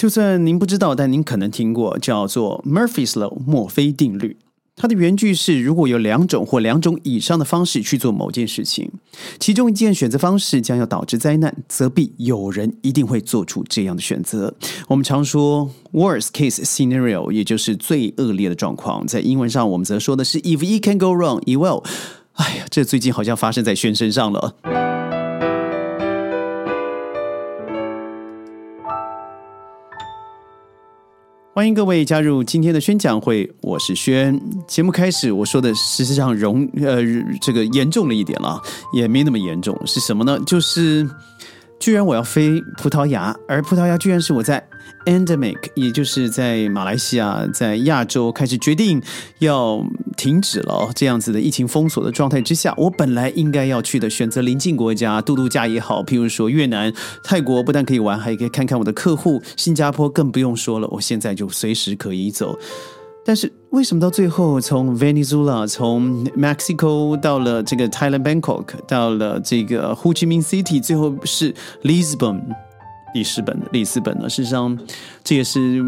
就算您不知道，但您可能听过，叫做 Murphy's Law 墨菲定律。它的原句是：如果有两种或两种以上的方式去做某件事情，其中一件选择方式将要导致灾难，则必有人一定会做出这样的选择。我们常说 worst case scenario，也就是最恶劣的状况。在英文上，我们则说的是 if it can go wrong, it will。哎呀，这最近好像发生在轩身上了。欢迎各位加入今天的宣讲会，我是轩。节目开始，我说的事实上容呃这个严重了一点了，也没那么严重，是什么呢？就是居然我要飞葡萄牙，而葡萄牙居然是我在。Endemic，也就是在马来西亚，在亚洲开始决定要停止了这样子的疫情封锁的状态之下，我本来应该要去的，选择邻近国家度度假也好，譬如说越南、泰国，不但可以玩，还可以看看我的客户。新加坡更不用说了，我现在就随时可以走。但是为什么到最后，从 Venezuela，从 Mexico 到了这个 Thailand Bangkok，到了这个 houchi mi City，最后是 Lisbon？里斯本的里斯本呢？事实上，这也是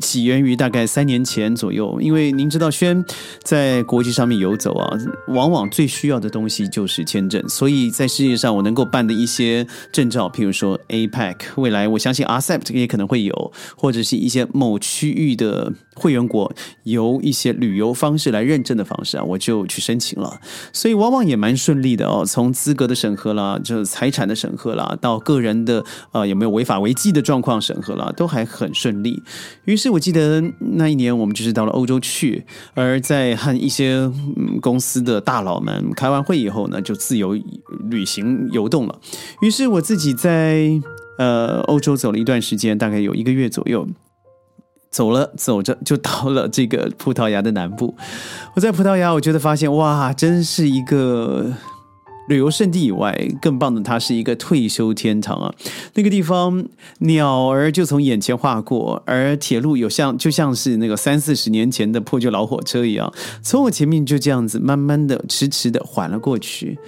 起源于大概三年前左右。因为您知道，轩在国际上面游走啊，往往最需要的东西就是签证。所以在世界上，我能够办的一些证照，譬如说 APEC，未来我相信 RCEP 也可能会有，或者是一些某区域的会员国由一些旅游方式来认证的方式啊，我就去申请了。所以往往也蛮顺利的哦。从资格的审核啦，就财产的审核啦，到个人的呃有没有。违法违纪的状况审核了，都还很顺利。于是我记得那一年，我们就是到了欧洲去，而在和一些公司的大佬们开完会以后呢，就自由旅行游动了。于是我自己在呃欧洲走了一段时间，大概有一个月左右，走了走着就到了这个葡萄牙的南部。我在葡萄牙，我觉得发现哇，真是一个。旅游胜地以外，更棒的，它是一个退休天堂啊！那个地方鸟儿就从眼前划过，而铁路有像就像是那个三四十年前的破旧老火车一样，从我前面就这样子慢慢的、迟迟的缓了过去。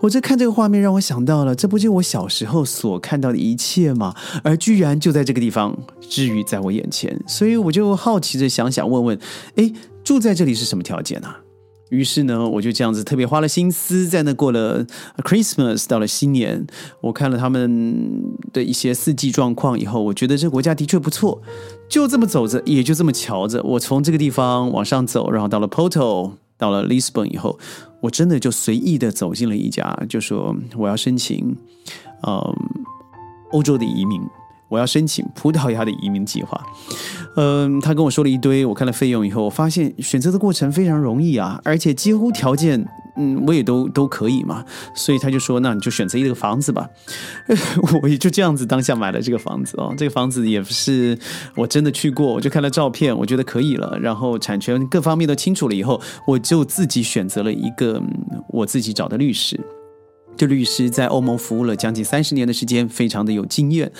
我这看这个画面，让我想到了，这不就我小时候所看到的一切吗？而居然就在这个地方，置于在我眼前，所以我就好奇着想想问问：哎，住在这里是什么条件呢？于是呢，我就这样子特别花了心思，在那过了 Christmas，到了新年，我看了他们的一些四季状况以后，我觉得这国家的确不错。就这么走着，也就这么瞧着，我从这个地方往上走，然后到了 Porto，到了 Lisbon 以后，我真的就随意的走进了一家，就说我要申请，嗯，欧洲的移民。我要申请葡萄牙的移民计划，嗯，他跟我说了一堆，我看了费用以后，我发现选择的过程非常容易啊，而且几乎条件，嗯，我也都都可以嘛，所以他就说，那你就选择一个房子吧，我也就这样子当下买了这个房子哦，这个房子也不是我真的去过，我就看了照片，我觉得可以了，然后产权各方面都清楚了以后，我就自己选择了一个我自己找的律师。这律师在欧盟服务了将近三十年的时间，非常的有经验。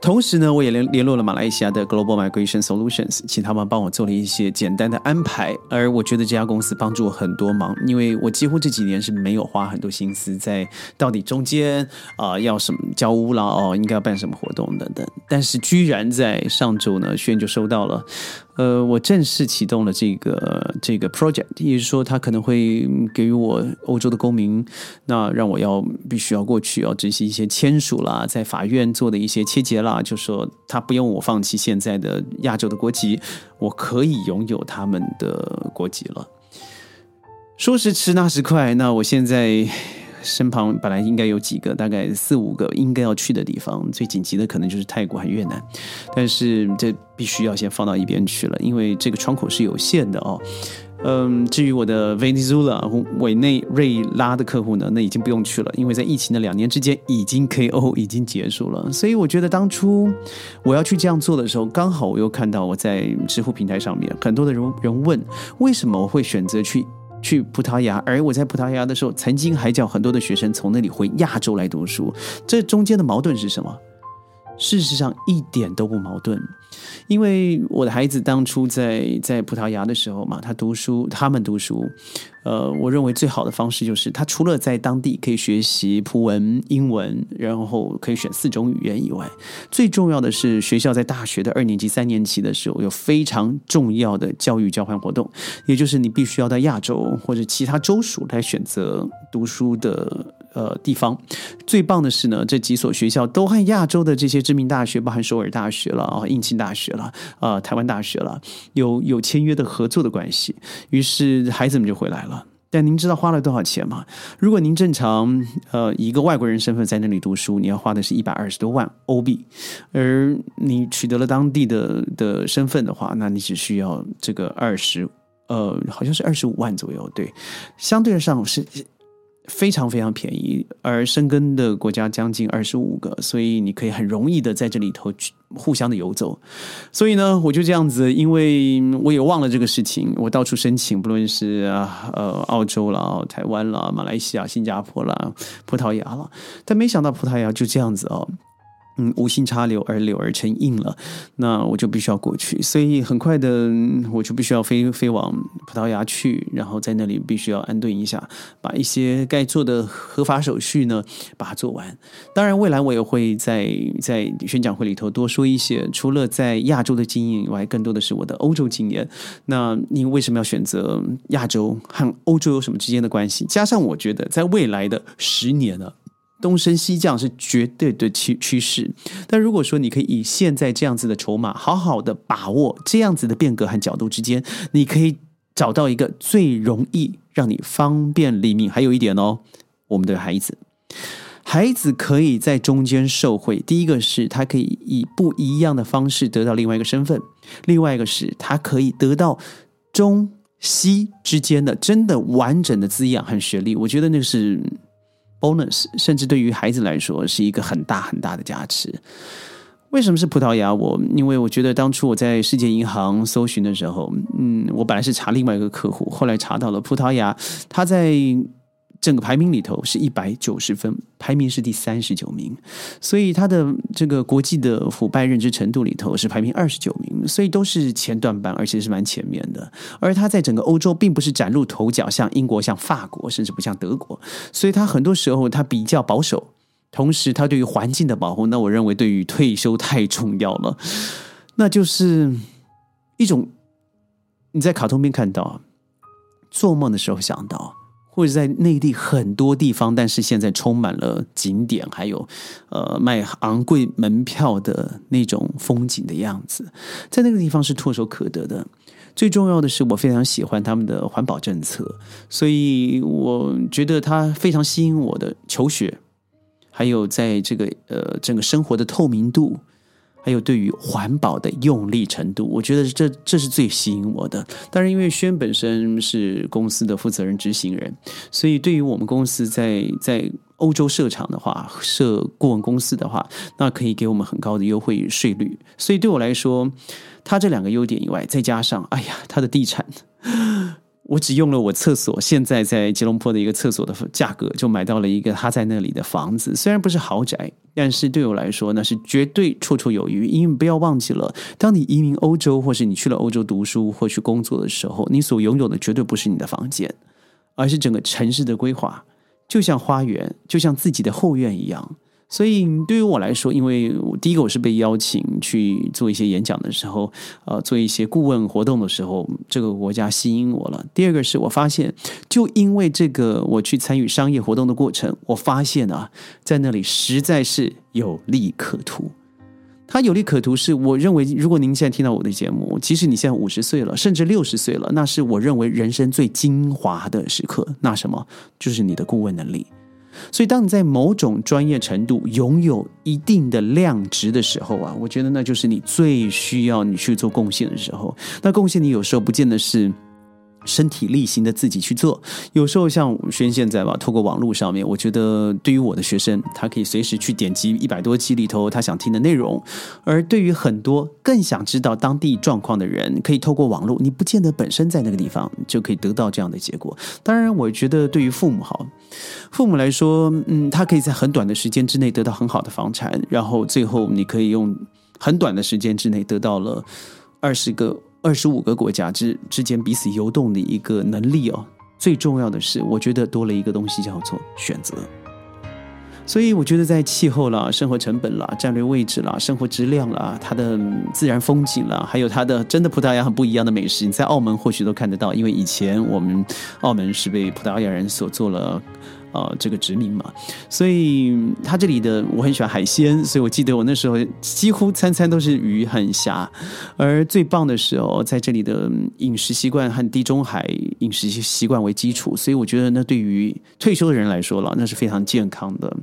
同时呢，我也联联络了马来西亚的 Global Migration Solutions，请他们帮我做了一些简单的安排。而我觉得这家公司帮助我很多忙，因为我几乎这几年是没有花很多心思在到底中间啊要什么交屋啦，哦应该要办什么活动等等。但是居然在上周呢，轩就收到了。呃，我正式启动了这个这个 project，也就是说，他可能会给予我欧洲的公民，那让我要必须要过去，要执行一些签署啦，在法院做的一些切结啦，就说他不用我放弃现在的亚洲的国籍，我可以拥有他们的国籍了。说时迟，那时快，那我现在。身旁本来应该有几个，大概四五个应该要去的地方，最紧急的可能就是泰国和越南，但是这必须要先放到一边去了，因为这个窗口是有限的哦。嗯，至于我的 Venezuela 委内瑞拉的客户呢，那已经不用去了，因为在疫情的两年之间已经 KO 已经结束了。所以我觉得当初我要去这样做的时候，刚好我又看到我在知乎平台上面很多的人人问，为什么我会选择去。去葡萄牙，而我在葡萄牙的时候，曾经还叫很多的学生从那里回亚洲来读书。这中间的矛盾是什么？事实上一点都不矛盾。因为我的孩子当初在在葡萄牙的时候嘛，他读书，他们读书，呃，我认为最好的方式就是他除了在当地可以学习葡文、英文，然后可以选四种语言以外，最重要的是学校在大学的二年级、三年级的时候有非常重要的教育交换活动，也就是你必须要到亚洲或者其他州属来选择读书的。呃，地方最棒的是呢，这几所学校都和亚洲的这些知名大学，包含首尔大学了啊、应庆大学了呃、台湾大学了，有有签约的合作的关系。于是孩子们就回来了。但您知道花了多少钱吗？如果您正常呃一个外国人身份在那里读书，你要花的是一百二十多万欧币，而你取得了当地的的身份的话，那你只需要这个二十呃，好像是二十五万左右。对，相对上是。非常非常便宜，而生根的国家将近二十五个，所以你可以很容易的在这里头去互相的游走。所以呢，我就这样子，因为我也忘了这个事情，我到处申请，不论是呃澳洲啦、台湾啦、马来西亚、新加坡啦、葡萄牙了，但没想到葡萄牙就这样子哦。嗯，无心插柳而柳而成荫了，那我就必须要过去，所以很快的我就必须要飞飞往葡萄牙去，然后在那里必须要安顿一下，把一些该做的合法手续呢把它做完。当然，未来我也会在在宣讲会里头多说一些，除了在亚洲的经验以外，更多的是我的欧洲经验。那您为什么要选择亚洲和欧洲有什么之间的关系？加上我觉得在未来的十年呢？东升西降是绝对的趋趋势，但如果说你可以以现在这样子的筹码，好好的把握这样子的变革和角度之间，你可以找到一个最容易让你方便黎明。还有一点哦，我们的孩子，孩子可以在中间受惠。第一个是他可以以不一样的方式得到另外一个身份，另外一个是他可以得到中西之间的真的完整的滋养和学历。我觉得那是。bonus，甚至对于孩子来说是一个很大很大的加持。为什么是葡萄牙？我因为我觉得当初我在世界银行搜寻的时候，嗯，我本来是查另外一个客户，后来查到了葡萄牙，他在。整个排名里头是一百九十分，排名是第三十九名，所以他的这个国际的腐败认知程度里头是排名二十九名，所以都是前段班，而且是蛮前面的。而他在整个欧洲并不是崭露头角，像英国、像法国，甚至不像德国，所以他很多时候他比较保守，同时他对于环境的保护，那我认为对于退休太重要了，那就是一种你在卡通片看到，做梦的时候想到。或者在内地很多地方，但是现在充满了景点，还有呃卖昂贵门票的那种风景的样子，在那个地方是唾手可得的。最重要的是，我非常喜欢他们的环保政策，所以我觉得它非常吸引我的求学，还有在这个呃整个生活的透明度。还有对于环保的用力程度，我觉得这这是最吸引我的。当然，因为轩本身是公司的负责人、执行人，所以对于我们公司在在欧洲设厂的话，设顾问公司的话，那可以给我们很高的优惠税率。所以对我来说，他这两个优点以外，再加上，哎呀，他的地产。我只用了我厕所现在在吉隆坡的一个厕所的价格，就买到了一个他在那里的房子。虽然不是豪宅，但是对我来说那是绝对绰绰有余。因为不要忘记了，当你移民欧洲，或是你去了欧洲读书或去工作的时候，你所拥有的绝对不是你的房间，而是整个城市的规划，就像花园，就像自己的后院一样。所以对于我来说，因为第一个我是被邀请去做一些演讲的时候，呃，做一些顾问活动的时候，这个国家吸引我了。第二个是我发现，就因为这个，我去参与商业活动的过程，我发现啊，在那里实在是有利可图。它有利可图，是我认为，如果您现在听到我的节目，即使你现在五十岁了，甚至六十岁了，那是我认为人生最精华的时刻。那什么，就是你的顾问能力。所以，当你在某种专业程度拥有一定的量值的时候啊，我觉得那就是你最需要你去做贡献的时候。那贡献你有时候不见得是身体力行的自己去做。有时候像轩现在吧，透过网络上面，我觉得对于我的学生，他可以随时去点击一百多集里头他想听的内容；而对于很多更想知道当地状况的人，可以透过网络，你不见得本身在那个地方就可以得到这样的结果。当然，我觉得对于父母好，父母来说，嗯，他可以在很短的时间之内得到很好的房产，然后最后你可以用很短的时间之内得到了二十个。二十五个国家之之间彼此游动的一个能力哦，最重要的是，我觉得多了一个东西叫做选择。所以我觉得在气候啦、生活成本啦、战略位置啦、生活质量啦、它的自然风景啦，还有它的真的葡萄牙很不一样的美食，你在澳门或许都看得到，因为以前我们澳门是被葡萄牙人所做了。呃，这个殖民嘛，所以他这里的我很喜欢海鲜，所以我记得我那时候几乎餐餐都是鱼很虾，而最棒的时候，在这里的饮食习惯和地中海饮食习惯为基础，所以我觉得那对于退休的人来说了，那是非常健康的。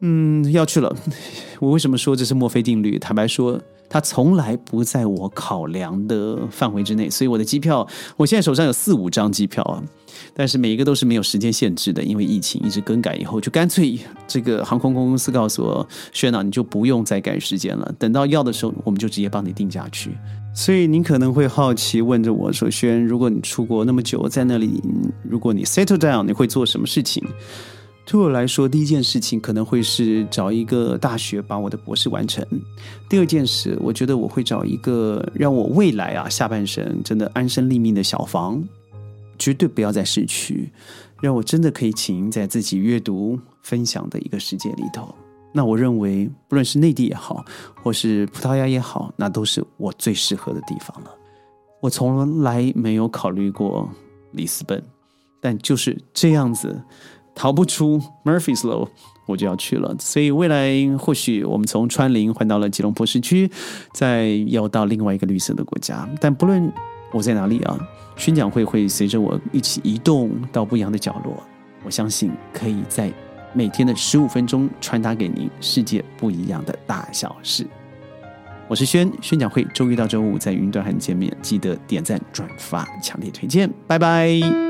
嗯，要去了。我为什么说这是墨菲定律？坦白说，它从来不在我考量的范围之内。所以我的机票，我现在手上有四五张机票啊，但是每一个都是没有时间限制的，因为疫情一直更改以后，就干脆这个航空公司告诉我，轩朗，你就不用再改时间了。等到要的时候，我们就直接帮你定价去。所以您可能会好奇问着我说：“轩，如果你出国那么久，在那里，如果你 settle down，你会做什么事情？”对我来说，第一件事情可能会是找一个大学把我的博士完成。第二件事，我觉得我会找一个让我未来啊下半生真的安身立命的小房，绝对不要在市区，让我真的可以浸淫在自己阅读分享的一个世界里头。那我认为，不论是内地也好，或是葡萄牙也好，那都是我最适合的地方了。我从来没有考虑过里斯本，但就是这样子。逃不出 Murphy's Law，我就要去了。所以未来或许我们从川林换到了吉隆坡市区，再要到另外一个绿色的国家。但不论我在哪里啊，宣讲会会随着我一起移动到不一样的角落。我相信可以在每天的十五分钟传达给您世界不一样的大小事。我是轩，宣讲会周一到周五在云端和你见面，记得点赞转发，强烈推荐，拜拜。